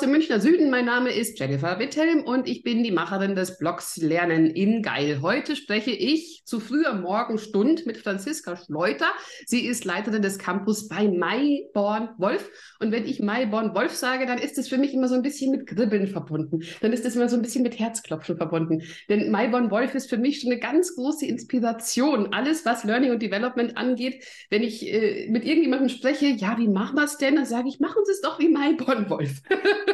dem Münchner Süden. Mein Name ist Jennifer Witthelm und ich bin die Macherin des Blogs Lernen in Geil. Heute spreche ich zu früher Morgenstund mit Franziska Schleuter. Sie ist Leiterin des Campus bei Maiborn Wolf. Und wenn ich Maiborn Wolf sage, dann ist es für mich immer so ein bisschen mit Kribbeln verbunden. Dann ist es immer so ein bisschen mit Herzklopfen verbunden. Denn Maiborn Wolf ist für mich schon eine ganz große Inspiration. Alles, was Learning und Development angeht. Wenn ich äh, mit irgendjemandem spreche, ja, wie machen wir es denn? Dann sage ich, machen Sie es doch wie Maiborn Wolf.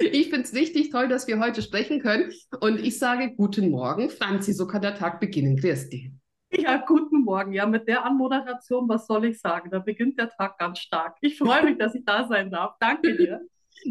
Ich finde es richtig toll, dass wir heute sprechen können. Und ich sage guten Morgen, Franzi, so kann der Tag beginnen. Grüß dich. Ja, guten Morgen. Ja, mit der Anmoderation, was soll ich sagen? Da beginnt der Tag ganz stark. Ich freue mich, dass ich da sein darf. Danke dir.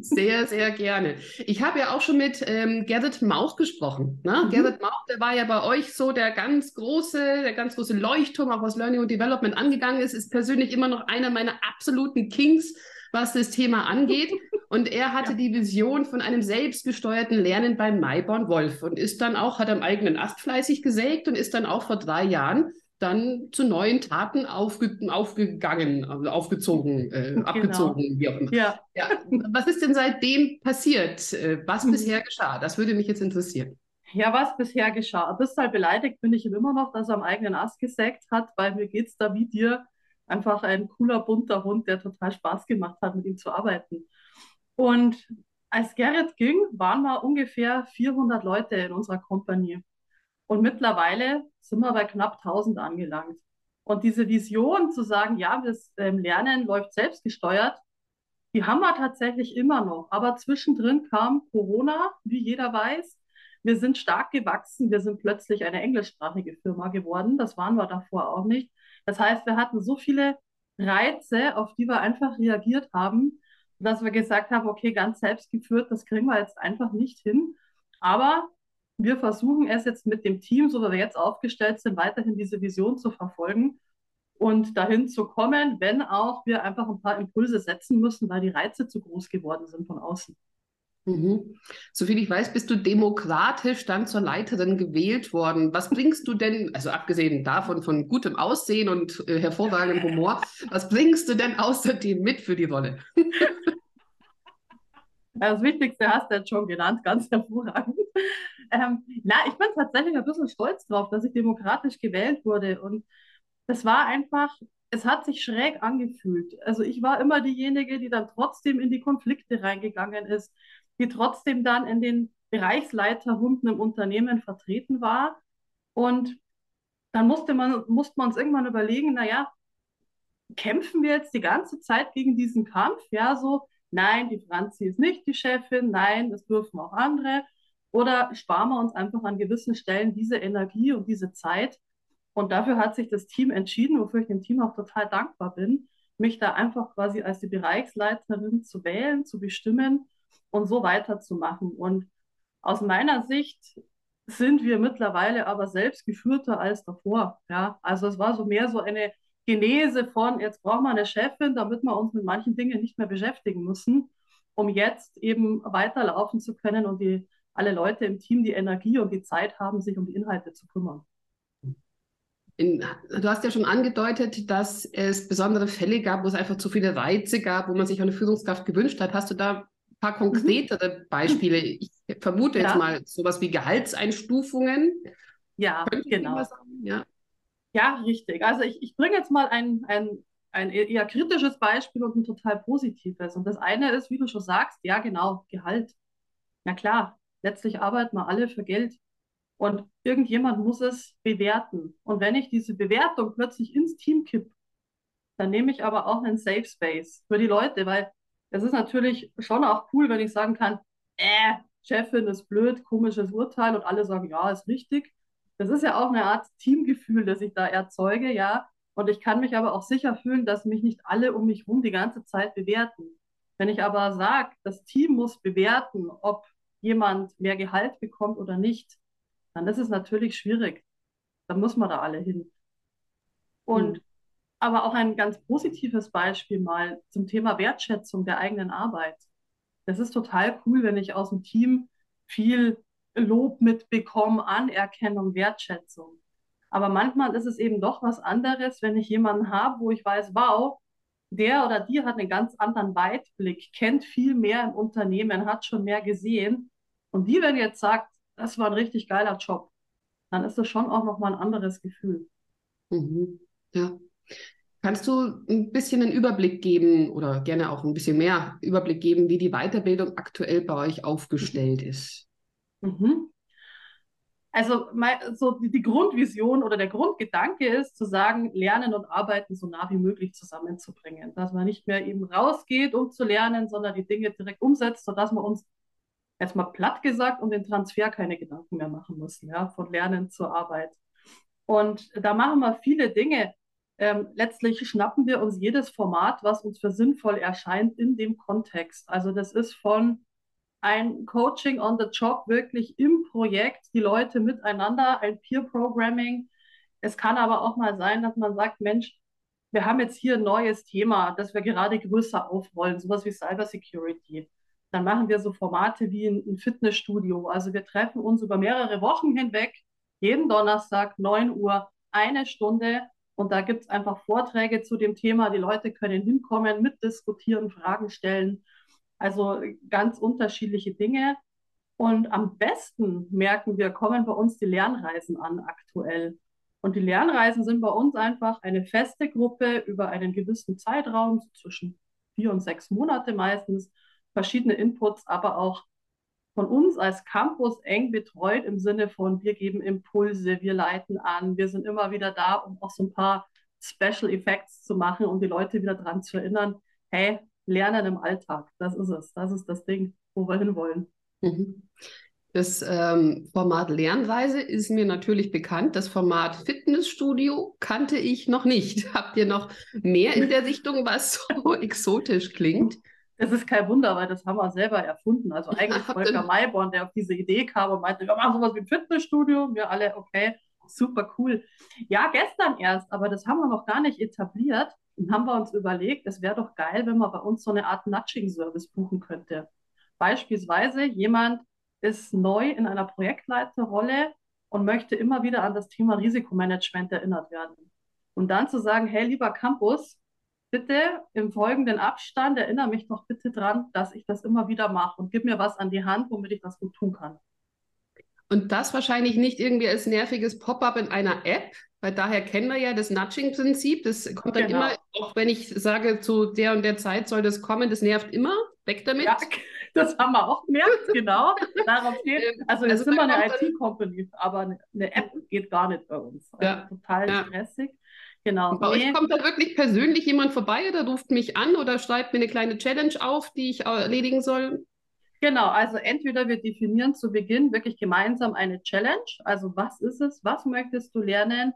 Sehr, sehr gerne. Ich habe ja auch schon mit ähm, Gerrit Mauch gesprochen. Ne? Mhm. Gerrit Mauch, der war ja bei euch so der ganz große, der ganz große Leuchtturm, auch was Learning und Development angegangen ist, ist persönlich immer noch einer meiner absoluten Kings was das Thema angeht. Und er hatte ja. die Vision von einem selbstgesteuerten Lernen beim Maiborn Wolf und ist dann auch, hat am eigenen Ast fleißig gesägt und ist dann auch vor drei Jahren dann zu neuen Taten aufge aufgegangen, also aufgezogen, äh, genau. abgezogen, wie auch immer. Ja. ja. Was ist denn seitdem passiert? Äh, was mhm. bisher geschah? Das würde mich jetzt interessieren. Ja, was bisher geschah? Bisschen beleidigt bin ich ihm immer noch, dass er am eigenen Ast gesägt hat, weil mir geht es da wie dir einfach ein cooler, bunter Hund, der total Spaß gemacht hat, mit ihm zu arbeiten. Und als Gerrit ging, waren wir ungefähr 400 Leute in unserer Kompanie. Und mittlerweile sind wir bei knapp 1000 angelangt. Und diese Vision zu sagen, ja, das ähm, Lernen läuft selbstgesteuert, die haben wir tatsächlich immer noch. Aber zwischendrin kam Corona, wie jeder weiß. Wir sind stark gewachsen. Wir sind plötzlich eine englischsprachige Firma geworden. Das waren wir davor auch nicht. Das heißt, wir hatten so viele Reize, auf die wir einfach reagiert haben, dass wir gesagt haben, okay, ganz selbstgeführt, das kriegen wir jetzt einfach nicht hin. Aber wir versuchen es jetzt mit dem Team, so wie wir jetzt aufgestellt sind, weiterhin diese Vision zu verfolgen und dahin zu kommen, wenn auch wir einfach ein paar Impulse setzen müssen, weil die Reize zu groß geworden sind von außen. Mhm. Soviel ich weiß, bist du demokratisch dann zur Leiterin gewählt worden. Was bringst du denn, also abgesehen davon von gutem Aussehen und äh, hervorragendem Humor, was bringst du denn außerdem mit für die Rolle? Das Wichtigste hast du jetzt schon genannt, ganz hervorragend. Ähm, na, ich bin tatsächlich ein bisschen stolz drauf, dass ich demokratisch gewählt wurde. Und das war einfach, es hat sich schräg angefühlt. Also ich war immer diejenige, die dann trotzdem in die Konflikte reingegangen ist, die trotzdem dann in den Bereichsleiterrunden im Unternehmen vertreten war. Und dann musste man, musste man uns irgendwann überlegen, naja, kämpfen wir jetzt die ganze Zeit gegen diesen Kampf? Ja, so, nein, die Franzi ist nicht die Chefin, nein, das dürfen auch andere. Oder sparen wir uns einfach an gewissen Stellen diese Energie und diese Zeit? Und dafür hat sich das Team entschieden, wofür ich dem Team auch total dankbar bin, mich da einfach quasi als die Bereichsleiterin zu wählen, zu bestimmen und so weiterzumachen. Und aus meiner Sicht sind wir mittlerweile aber selbst geführter als davor. Ja, also es war so mehr so eine Genese von, jetzt brauchen wir eine Chefin, damit wir uns mit manchen Dingen nicht mehr beschäftigen müssen, um jetzt eben weiterlaufen zu können und die alle Leute im Team die Energie und die Zeit haben, sich um die Inhalte zu kümmern. In, du hast ja schon angedeutet, dass es besondere Fälle gab, wo es einfach zu viele Reize gab, wo man sich eine Führungskraft gewünscht hat. Hast du da paar mhm. konkretere Beispiele. Ich vermute ja. jetzt mal sowas wie Gehaltseinstufungen. Ja, Könnte genau. Ja. ja, richtig. Also ich, ich bringe jetzt mal ein, ein, ein eher kritisches Beispiel und ein total positives. Und das eine ist, wie du schon sagst, ja genau, Gehalt. Na klar, letztlich arbeiten wir alle für Geld. Und irgendjemand muss es bewerten. Und wenn ich diese Bewertung plötzlich ins Team kipp, dann nehme ich aber auch einen Safe Space für die Leute, weil es ist natürlich schon auch cool, wenn ich sagen kann, äh, Chefin ist blöd, komisches Urteil und alle sagen, ja, ist richtig. Das ist ja auch eine Art Teamgefühl, das ich da erzeuge, ja. Und ich kann mich aber auch sicher fühlen, dass mich nicht alle um mich herum die ganze Zeit bewerten. Wenn ich aber sage, das Team muss bewerten, ob jemand mehr Gehalt bekommt oder nicht, dann ist es natürlich schwierig. Dann muss man da alle hin. Und hm aber auch ein ganz positives Beispiel mal zum Thema Wertschätzung der eigenen Arbeit. Das ist total cool, wenn ich aus dem Team viel Lob mitbekomme, Anerkennung, Wertschätzung. Aber manchmal ist es eben doch was anderes, wenn ich jemanden habe, wo ich weiß, wow, der oder die hat einen ganz anderen Weitblick, kennt viel mehr im Unternehmen, hat schon mehr gesehen. Und die, wenn jetzt sagt, das war ein richtig geiler Job, dann ist das schon auch nochmal ein anderes Gefühl. Mhm. Ja. Kannst du ein bisschen einen Überblick geben oder gerne auch ein bisschen mehr Überblick geben, wie die Weiterbildung aktuell bei euch aufgestellt ist? Mhm. Also so die, die Grundvision oder der Grundgedanke ist, zu sagen, Lernen und Arbeiten so nah wie möglich zusammenzubringen. Dass man nicht mehr eben rausgeht, um zu lernen, sondern die Dinge direkt umsetzt, sodass wir uns erstmal platt gesagt um den Transfer keine Gedanken mehr machen müssen, ja, von Lernen zur Arbeit. Und da machen wir viele Dinge. Ähm, letztlich schnappen wir uns jedes Format, was uns für sinnvoll erscheint, in dem Kontext. Also das ist von ein Coaching on the Job, wirklich im Projekt, die Leute miteinander, ein Peer Programming. Es kann aber auch mal sein, dass man sagt, Mensch, wir haben jetzt hier ein neues Thema, das wir gerade größer aufrollen, sowas wie Cybersecurity. Dann machen wir so Formate wie ein Fitnessstudio. Also wir treffen uns über mehrere Wochen hinweg, jeden Donnerstag, 9 Uhr, eine Stunde. Und da gibt es einfach Vorträge zu dem Thema. Die Leute können hinkommen, mitdiskutieren, Fragen stellen. Also ganz unterschiedliche Dinge. Und am besten merken wir, kommen bei uns die Lernreisen an aktuell. Und die Lernreisen sind bei uns einfach eine feste Gruppe über einen gewissen Zeitraum, zwischen vier und sechs Monate meistens, verschiedene Inputs, aber auch von uns als Campus eng betreut im Sinne von, wir geben Impulse, wir leiten an, wir sind immer wieder da, um auch so ein paar Special Effects zu machen, um die Leute wieder daran zu erinnern, hey, Lernen im Alltag. Das ist es. Das ist das Ding, wo wir hinwollen. Mhm. Das ähm, Format Lernreise ist mir natürlich bekannt. Das Format Fitnessstudio kannte ich noch nicht. Habt ihr noch mehr in der Richtung, was so exotisch klingt? Das ist kein Wunder, weil das haben wir selber erfunden. Also eigentlich ja, Volker Mayborn, der auf diese Idee kam und meinte, wir machen sowas wie ein Fitnessstudio. Wir alle, okay, super cool. Ja, gestern erst, aber das haben wir noch gar nicht etabliert. Dann haben wir uns überlegt, es wäre doch geil, wenn man bei uns so eine Art Nudging-Service buchen könnte. Beispielsweise jemand ist neu in einer Projektleiterrolle und möchte immer wieder an das Thema Risikomanagement erinnert werden. Und dann zu sagen, hey, lieber Campus, bitte im folgenden Abstand erinnere mich doch bitte dran, dass ich das immer wieder mache und gib mir was an die Hand, womit ich das gut tun kann. Und das wahrscheinlich nicht irgendwie als nerviges Pop-up in einer App, weil daher kennen wir ja das Nudging-Prinzip. Das kommt dann genau. immer, auch wenn ich sage, zu der und der Zeit soll das kommen, das nervt immer. Weg damit. Ja, das haben wir auch gemerkt, genau. Darauf geht. Ähm, also, also sind wir eine IT-Company, aber eine App geht gar nicht bei uns. Also ja. Total ja. stressig. Genau. Und bei nee. euch kommt dann wirklich persönlich jemand vorbei oder ruft mich an oder schreibt mir eine kleine Challenge auf, die ich erledigen soll? Genau, also entweder wir definieren zu Beginn wirklich gemeinsam eine Challenge, also was ist es, was möchtest du lernen,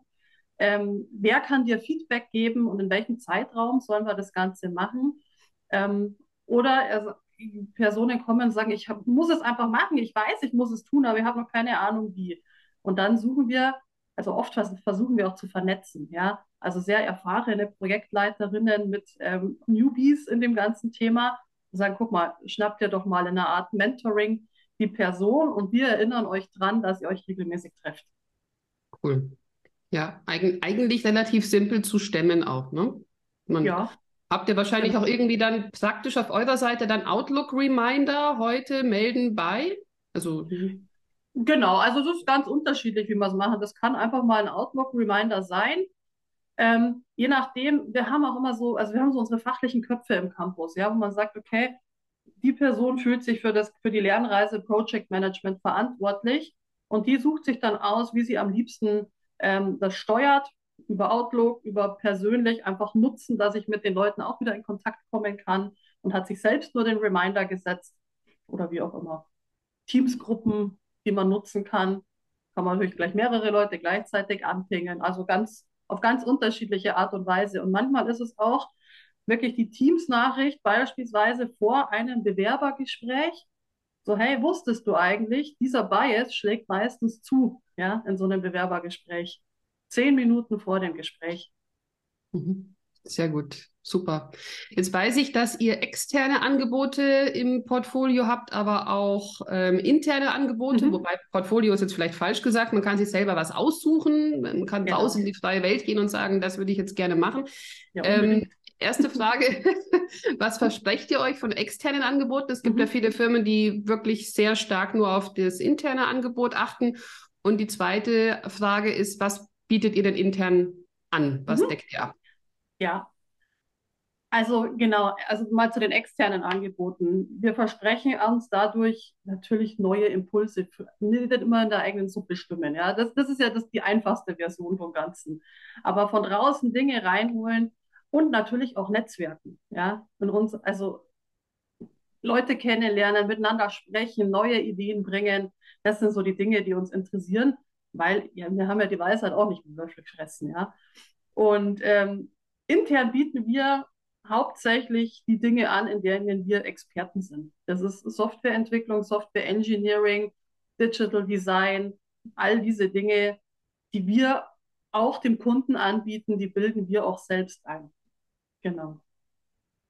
ähm, wer kann dir Feedback geben und in welchem Zeitraum sollen wir das Ganze machen? Ähm, oder also, Personen kommen und sagen, ich hab, muss es einfach machen, ich weiß, ich muss es tun, aber ich habe noch keine Ahnung wie. Und dann suchen wir, also oft versuchen wir auch zu vernetzen, ja. Also sehr erfahrene Projektleiterinnen mit ähm, Newbies in dem ganzen Thema und sagen, guck mal, schnappt ihr doch mal in einer Art Mentoring die Person und wir erinnern euch dran, dass ihr euch regelmäßig trefft. Cool. Ja, eig eigentlich relativ simpel zu stemmen auch, ne? Man, ja. Habt ihr wahrscheinlich auch irgendwie dann praktisch auf eurer Seite dann Outlook-Reminder heute melden bei? Also Genau, also das ist ganz unterschiedlich, wie man es machen. Das kann einfach mal ein Outlook-Reminder sein. Ähm, je nachdem, wir haben auch immer so, also wir haben so unsere fachlichen Köpfe im Campus, ja, wo man sagt, okay, die Person fühlt sich für das, für die Lernreise Project Management verantwortlich und die sucht sich dann aus, wie sie am liebsten ähm, das steuert über Outlook, über persönlich einfach nutzen, dass ich mit den Leuten auch wieder in Kontakt kommen kann und hat sich selbst nur den Reminder gesetzt oder wie auch immer. Teamsgruppen, die man nutzen kann, kann man natürlich gleich mehrere Leute gleichzeitig anpingen, also ganz auf ganz unterschiedliche Art und Weise. Und manchmal ist es auch wirklich die Teams-Nachricht, beispielsweise vor einem Bewerbergespräch, so, hey, wusstest du eigentlich, dieser Bias schlägt meistens zu, ja, in so einem Bewerbergespräch. Zehn Minuten vor dem Gespräch. Mhm. Sehr gut, super. Jetzt weiß ich, dass ihr externe Angebote im Portfolio habt, aber auch ähm, interne Angebote, mhm. wobei Portfolio ist jetzt vielleicht falsch gesagt, man kann sich selber was aussuchen, man kann genau. raus in die freie Welt gehen und sagen, das würde ich jetzt gerne machen. Ja, ähm, Erste Frage, was versprecht ihr euch von externen Angeboten? Es gibt mhm. ja viele Firmen, die wirklich sehr stark nur auf das interne Angebot achten. Und die zweite Frage ist, was bietet ihr denn intern an? Was mhm. deckt ihr ab? Ja, also genau, also mal zu den externen Angeboten. Wir versprechen uns dadurch natürlich neue Impulse, nicht immer in der eigenen Suppe stimmen. Ja, das, das ist ja das, die einfachste Version vom Ganzen. Aber von draußen Dinge reinholen und natürlich auch Netzwerken. Ja, und uns, also Leute kennenlernen, miteinander sprechen, neue Ideen bringen. Das sind so die Dinge, die uns interessieren, weil ja, wir haben ja die Weisheit auch nicht mit Würfel gefressen. Ja, und ähm, intern bieten wir hauptsächlich die Dinge an, in denen wir Experten sind. Das ist Softwareentwicklung, Software Engineering, Digital Design, all diese Dinge, die wir auch dem Kunden anbieten, die bilden wir auch selbst ein. Genau.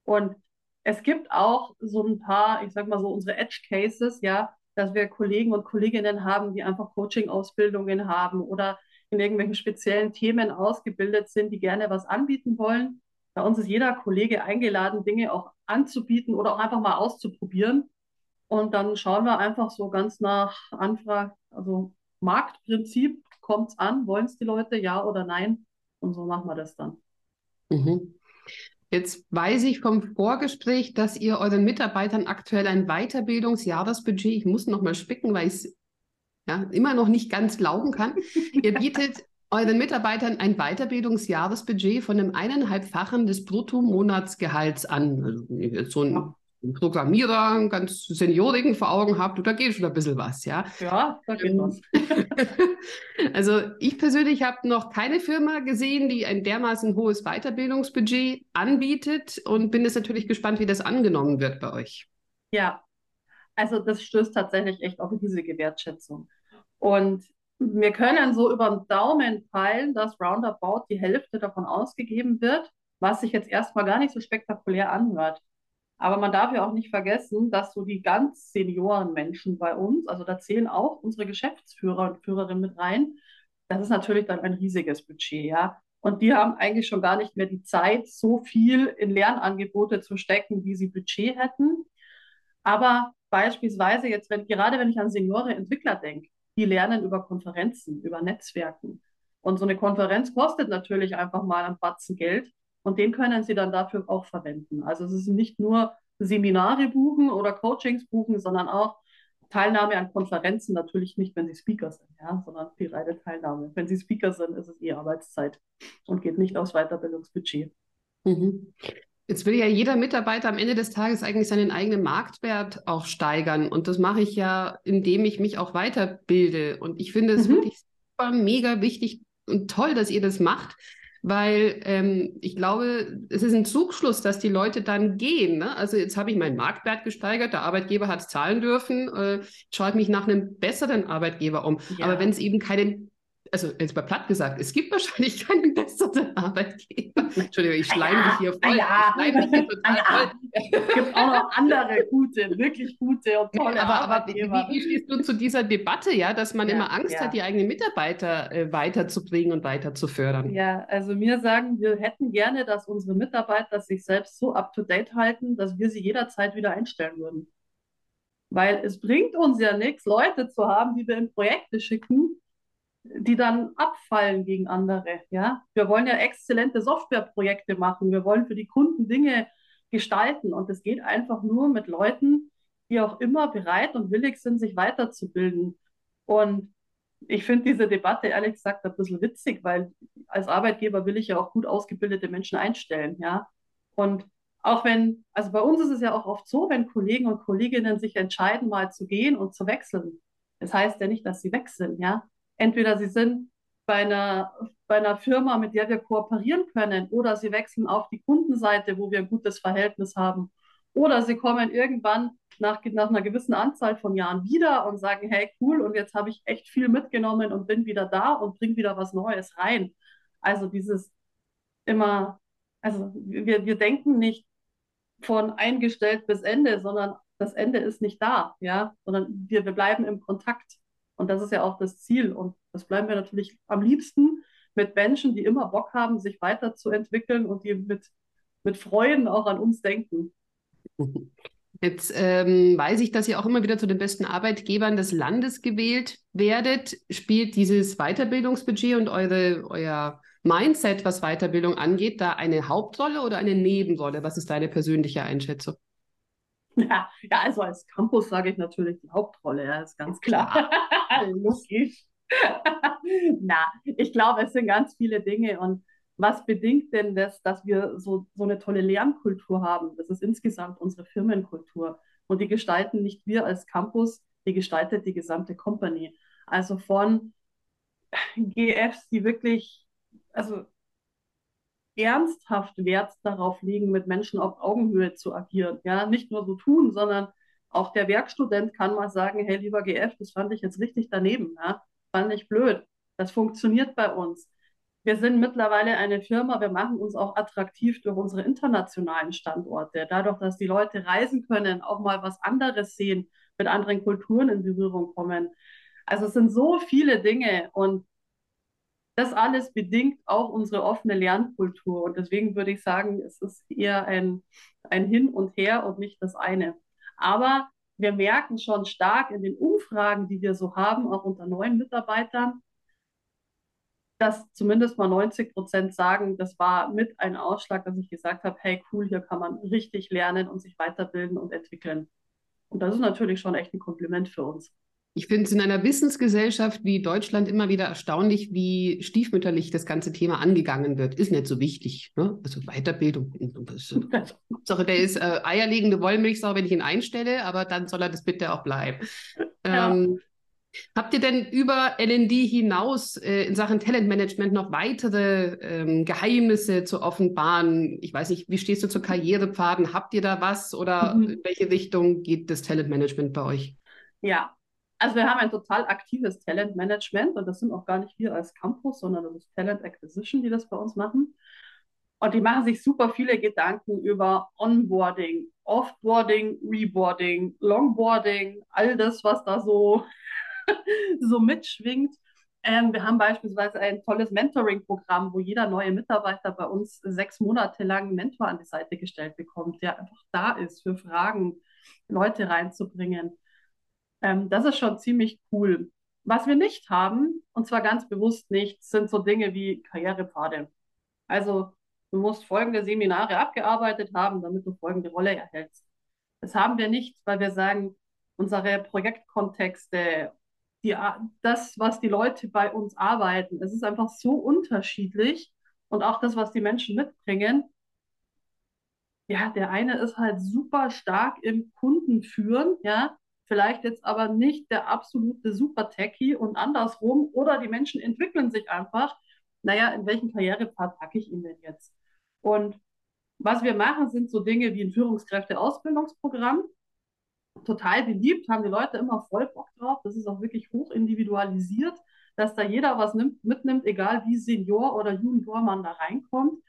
Und es gibt auch so ein paar, ich sag mal so unsere Edge Cases, ja, dass wir Kollegen und Kolleginnen haben, die einfach Coaching-Ausbildungen haben oder in irgendwelchen speziellen Themen ausgebildet sind, die gerne was anbieten wollen. Bei uns ist jeder Kollege eingeladen, Dinge auch anzubieten oder auch einfach mal auszuprobieren. Und dann schauen wir einfach so ganz nach Anfrage, also Marktprinzip, kommt es an, wollen es die Leute, ja oder nein? Und so machen wir das dann. Mhm. Jetzt weiß ich vom Vorgespräch, dass ihr euren Mitarbeitern aktuell ein Weiterbildungsjahresbudget, ich muss noch mal spicken, weil ich es ja, immer noch nicht ganz glauben kann. Ihr bietet euren Mitarbeitern ein Weiterbildungsjahresbudget von einem eineinhalbfachen des Bruttomonatsgehalts an. Also, so ein. Programmierer, einen ganz Seniorigen vor Augen habt, da geht schon ein bisschen was, ja? Ja, da geht was. also ich persönlich habe noch keine Firma gesehen, die ein dermaßen hohes Weiterbildungsbudget anbietet und bin jetzt natürlich gespannt, wie das angenommen wird bei euch. Ja, also das stößt tatsächlich echt auf riesige Wertschätzung. Und wir können so über den Daumen peilen, dass roundabout die Hälfte davon ausgegeben wird, was sich jetzt erstmal gar nicht so spektakulär anhört. Aber man darf ja auch nicht vergessen, dass so die ganz Seniorenmenschen bei uns, also da zählen auch unsere Geschäftsführer und Führerinnen mit rein, das ist natürlich dann ein riesiges Budget, ja. Und die haben eigentlich schon gar nicht mehr die Zeit, so viel in Lernangebote zu stecken, wie sie Budget hätten. Aber beispielsweise jetzt, wenn, gerade wenn ich an Seniore Entwickler denke, die lernen über Konferenzen, über Netzwerken. Und so eine Konferenz kostet natürlich einfach mal ein Batzen Geld und den können sie dann dafür auch verwenden. Also es ist nicht nur Seminare buchen oder Coachings buchen, sondern auch Teilnahme an Konferenzen, natürlich nicht, wenn sie Speaker sind, ja, sondern die reine Teilnahme. Wenn sie Speaker sind, ist es eh Arbeitszeit und geht nicht aus Weiterbildungsbudget. Mhm. Jetzt will ja jeder Mitarbeiter am Ende des Tages eigentlich seinen eigenen Marktwert auch steigern. Und das mache ich ja, indem ich mich auch weiterbilde. Und ich finde es mhm. wirklich super, mega wichtig und toll, dass ihr das macht, weil ähm, ich glaube, es ist ein Zugschluss, dass die Leute dann gehen. Ne? Also jetzt habe ich meinen Marktwert gesteigert, der Arbeitgeber hat es zahlen dürfen, äh, schaue ich mich nach einem besseren Arbeitgeber um. Ja. Aber wenn es eben keinen also jetzt mal platt gesagt, es gibt wahrscheinlich keinen besseren Arbeitgeber. Entschuldigung, ich schleime ja, dich hier voll. Ja, ich schleime dich hier total ja. voll. Es gibt auch noch andere gute, wirklich gute und tolle aber, Arbeitgeber. Aber wie, wie, stehst du zu dieser Debatte, ja, dass man ja, immer Angst hat, die eigenen Mitarbeiter äh, weiterzubringen und weiter zu fördern? Ja, also wir sagen, wir hätten gerne, dass unsere Mitarbeiter sich selbst so up-to-date halten, dass wir sie jederzeit wieder einstellen würden. Weil es bringt uns ja nichts, Leute zu haben, die wir in Projekte schicken, die dann abfallen gegen andere. Ja? Wir wollen ja exzellente Softwareprojekte machen. Wir wollen für die Kunden Dinge gestalten. Und es geht einfach nur mit Leuten, die auch immer bereit und willig sind, sich weiterzubilden. Und ich finde diese Debatte ehrlich gesagt ein bisschen witzig, weil als Arbeitgeber will ich ja auch gut ausgebildete Menschen einstellen. Ja? Und auch wenn, also bei uns ist es ja auch oft so, wenn Kollegen und Kolleginnen sich entscheiden, mal zu gehen und zu wechseln. Das heißt ja nicht, dass sie weg sind, ja entweder sie sind bei einer, bei einer Firma, mit der wir kooperieren können, oder sie wechseln auf die Kundenseite, wo wir ein gutes Verhältnis haben, oder sie kommen irgendwann nach, nach einer gewissen Anzahl von Jahren wieder und sagen, hey, cool, und jetzt habe ich echt viel mitgenommen und bin wieder da und bringe wieder was Neues rein. Also dieses immer, also wir, wir denken nicht von eingestellt bis Ende, sondern das Ende ist nicht da, ja, sondern wir, wir bleiben im Kontakt. Und das ist ja auch das Ziel. Und das bleiben wir natürlich am liebsten mit Menschen, die immer Bock haben, sich weiterzuentwickeln und die mit mit Freuden auch an uns denken. Jetzt ähm, weiß ich, dass ihr auch immer wieder zu den besten Arbeitgebern des Landes gewählt werdet. Spielt dieses Weiterbildungsbudget und eure, euer Mindset, was Weiterbildung angeht, da eine Hauptrolle oder eine Nebenrolle? Was ist deine persönliche Einschätzung? Ja, ja also als Campus sage ich natürlich die Hauptrolle, ja, ist ganz klar. Logisch. Na, ich glaube, es sind ganz viele Dinge und was bedingt denn das, dass wir so, so eine tolle Lernkultur haben? Das ist insgesamt unsere Firmenkultur. Und die gestalten nicht wir als Campus, die gestaltet die gesamte Company. Also von GFs, die wirklich also ernsthaft Wert darauf legen, mit Menschen auf Augenhöhe zu agieren. Ja, nicht nur so tun, sondern auch der Werkstudent kann mal sagen, hey, lieber GF, das fand ich jetzt richtig daneben, ja, fand ich blöd. Das funktioniert bei uns. Wir sind mittlerweile eine Firma, wir machen uns auch attraktiv durch unsere internationalen Standorte. Dadurch, dass die Leute reisen können, auch mal was anderes sehen, mit anderen Kulturen in Berührung kommen. Also es sind so viele Dinge und das alles bedingt auch unsere offene Lernkultur. Und deswegen würde ich sagen, es ist eher ein, ein Hin und Her und nicht das eine. Aber wir merken schon stark in den Umfragen, die wir so haben, auch unter neuen Mitarbeitern, dass zumindest mal 90 Prozent sagen, das war mit ein Ausschlag, dass ich gesagt habe, hey cool, hier kann man richtig lernen und sich weiterbilden und entwickeln. Und das ist natürlich schon echt ein Kompliment für uns. Ich finde es in einer Wissensgesellschaft wie Deutschland immer wieder erstaunlich, wie stiefmütterlich das ganze Thema angegangen wird. Ist nicht so wichtig. Ne? Also Weiterbildung. Hauptsache, der ist äh, eierlegende Wollmilchsau, wenn ich ihn einstelle, aber dann soll er das bitte auch bleiben. Ja. Ähm, habt ihr denn über LND hinaus äh, in Sachen Talentmanagement noch weitere ähm, Geheimnisse zu offenbaren? Ich weiß nicht, wie stehst du zur Karrierepfaden? Habt ihr da was oder mhm. in welche Richtung geht das Talentmanagement bei euch? Ja, also wir haben ein total aktives Talentmanagement und das sind auch gar nicht wir als Campus, sondern das ist Talent Acquisition, die das bei uns machen. Und die machen sich super viele Gedanken über Onboarding, Offboarding, Reboarding, Longboarding, all das, was da so, so mitschwingt. Ähm, wir haben beispielsweise ein tolles Mentoring-Programm, wo jeder neue Mitarbeiter bei uns sechs Monate lang einen Mentor an die Seite gestellt bekommt, der einfach da ist für Fragen, Leute reinzubringen. Ähm, das ist schon ziemlich cool. Was wir nicht haben, und zwar ganz bewusst nicht, sind so Dinge wie Karrierepfade. Also du musst folgende Seminare abgearbeitet haben, damit du folgende Rolle erhältst. Das haben wir nicht, weil wir sagen, unsere Projektkontexte, die, das, was die Leute bei uns arbeiten, es ist einfach so unterschiedlich und auch das, was die Menschen mitbringen. Ja, der eine ist halt super stark im Kundenführen, ja, vielleicht jetzt aber nicht der absolute Super-Techie und andersrum oder die Menschen entwickeln sich einfach. Naja, in welchen Karrierepfad packe ich ihn denn jetzt? Und was wir machen, sind so Dinge wie ein Führungskräfte-Ausbildungsprogramm. Total beliebt, haben die Leute immer voll Bock drauf. Das ist auch wirklich hoch individualisiert, dass da jeder was nimmt, mitnimmt, egal wie Senior oder Junior man da reinkommt.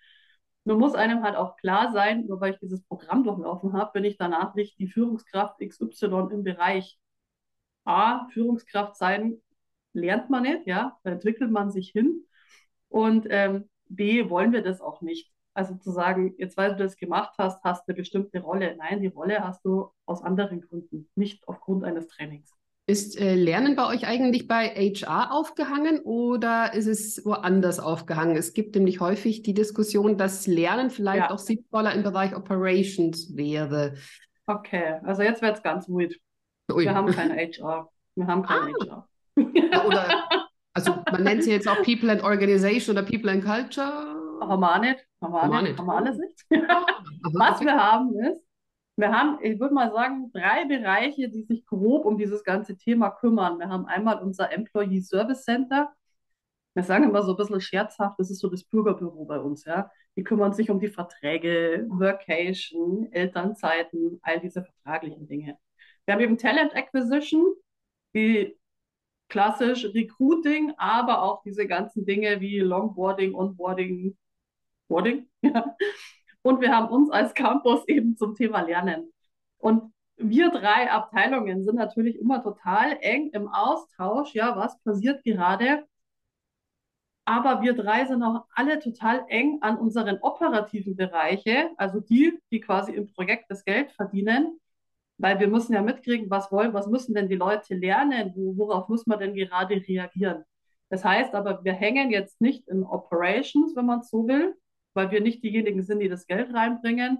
Nur muss einem halt auch klar sein, nur weil ich dieses Programm durchlaufen habe, bin ich danach nicht die Führungskraft XY im Bereich A, Führungskraft sein, lernt man nicht, ja, da entwickelt man sich hin. Und ähm, B, wollen wir das auch nicht. Also zu sagen, jetzt weil du das gemacht hast, hast du eine bestimmte Rolle. Nein, die Rolle hast du aus anderen Gründen, nicht aufgrund eines Trainings. Ist äh, Lernen bei euch eigentlich bei HR aufgehangen oder ist es woanders aufgehangen? Es gibt nämlich häufig die Diskussion, dass Lernen vielleicht ja. auch sinnvoller im Bereich Operations wäre. Okay, also jetzt wird es ganz wild. Ui. Wir haben keine HR. Wir haben keine ah. HR. oder, also man nennt sie jetzt auch People and Organization oder People and Culture. Haben wir auch nicht. Haben wir, nicht. Haben wir alles nicht. Was wir haben ist, wir haben, ich würde mal sagen, drei Bereiche, die sich grob um dieses ganze Thema kümmern. Wir haben einmal unser Employee Service Center. Wir sagen immer so ein bisschen scherzhaft, das ist so das Bürgerbüro bei uns, ja. Die kümmern sich um die Verträge, Workation, Elternzeiten, all diese vertraglichen Dinge. Wir haben eben Talent Acquisition, wie klassisch Recruiting, aber auch diese ganzen Dinge wie Longboarding, Onboarding, Boarding, ja. Und wir haben uns als Campus eben zum Thema Lernen. Und wir drei Abteilungen sind natürlich immer total eng im Austausch. Ja, was passiert gerade? Aber wir drei sind auch alle total eng an unseren operativen Bereiche, also die, die quasi im Projekt das Geld verdienen, weil wir müssen ja mitkriegen, was wollen, was müssen denn die Leute lernen, worauf muss man denn gerade reagieren. Das heißt aber, wir hängen jetzt nicht in Operations, wenn man es so will, weil wir nicht diejenigen sind, die das Geld reinbringen.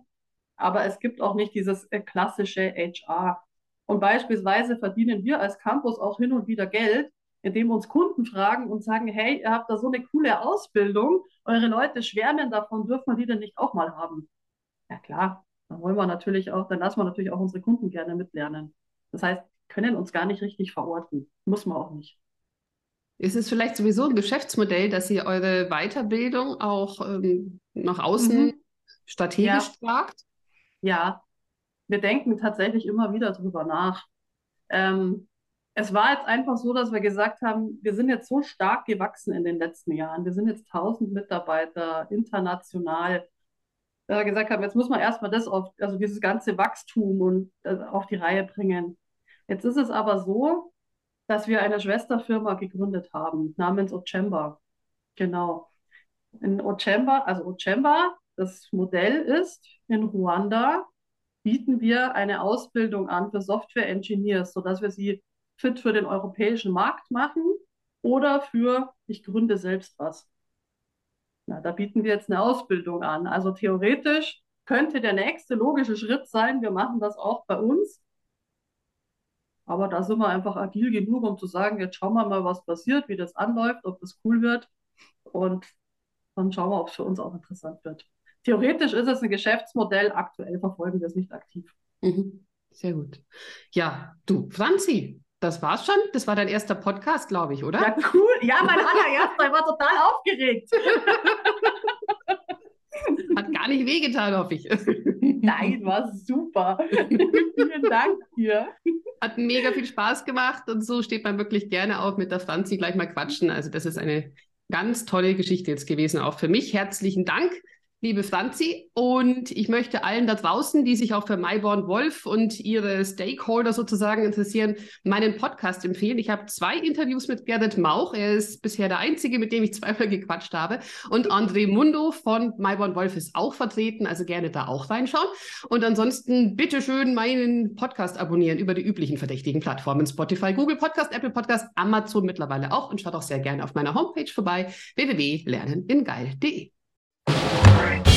Aber es gibt auch nicht dieses äh, klassische HR. Und beispielsweise verdienen wir als Campus auch hin und wieder Geld, indem uns Kunden fragen und sagen, hey, ihr habt da so eine coole Ausbildung, eure Leute schwärmen davon, dürfen wir die denn nicht auch mal haben? Ja klar, dann wollen wir natürlich auch, dann lassen wir natürlich auch unsere Kunden gerne mitlernen. Das heißt, können uns gar nicht richtig verorten. Muss man auch nicht. Ist es vielleicht sowieso ein Geschäftsmodell, dass ihr eure Weiterbildung auch ähm, nach außen mhm. strategisch ja. tragt? Ja, wir denken tatsächlich immer wieder drüber nach. Ähm, es war jetzt einfach so, dass wir gesagt haben, wir sind jetzt so stark gewachsen in den letzten Jahren. Wir sind jetzt 1000 Mitarbeiter international. Da wir gesagt haben, jetzt muss man erstmal das auf, also dieses ganze Wachstum und äh, auf die Reihe bringen. Jetzt ist es aber so, dass wir eine Schwesterfirma gegründet haben, namens Ochemba. Genau. In Ochemba, also Ochemba, das Modell ist in Ruanda, bieten wir eine Ausbildung an für Software Engineers, sodass wir sie fit für den europäischen Markt machen oder für ich gründe selbst was. Na, da bieten wir jetzt eine Ausbildung an. Also theoretisch könnte der nächste logische Schritt sein, wir machen das auch bei uns. Aber da sind wir einfach agil genug, um zu sagen, jetzt schauen wir mal, was passiert, wie das anläuft, ob das cool wird. Und dann schauen wir, ob es für uns auch interessant wird. Theoretisch ist es ein Geschäftsmodell, aktuell verfolgen wir es nicht aktiv. Mhm. Sehr gut. Ja, du, Franzi, das war's schon. Das war dein erster Podcast, glaube ich, oder? Ja, cool. Ja, mein allererster. Ich war total aufgeregt. Hat gar nicht wehgetan, hoffe ich. Nein, war super. Vielen Dank dir. Hat mega viel Spaß gemacht und so steht man wirklich gerne auf mit der Franzi gleich mal quatschen. Also das ist eine ganz tolle Geschichte jetzt gewesen, auch für mich. Herzlichen Dank liebe Franzi. Und ich möchte allen da draußen, die sich auch für Myborn Wolf und ihre Stakeholder sozusagen interessieren, meinen Podcast empfehlen. Ich habe zwei Interviews mit Gerrit Mauch. Er ist bisher der einzige, mit dem ich zweimal gequatscht habe. Und André Mundo von Myborn Wolf ist auch vertreten. Also gerne da auch reinschauen. Und ansonsten bitteschön meinen Podcast abonnieren über die üblichen verdächtigen Plattformen. Spotify, Google Podcast, Apple Podcast, Amazon mittlerweile auch. Und schaut auch sehr gerne auf meiner Homepage vorbei. www.lerneningeil.de. Sorry.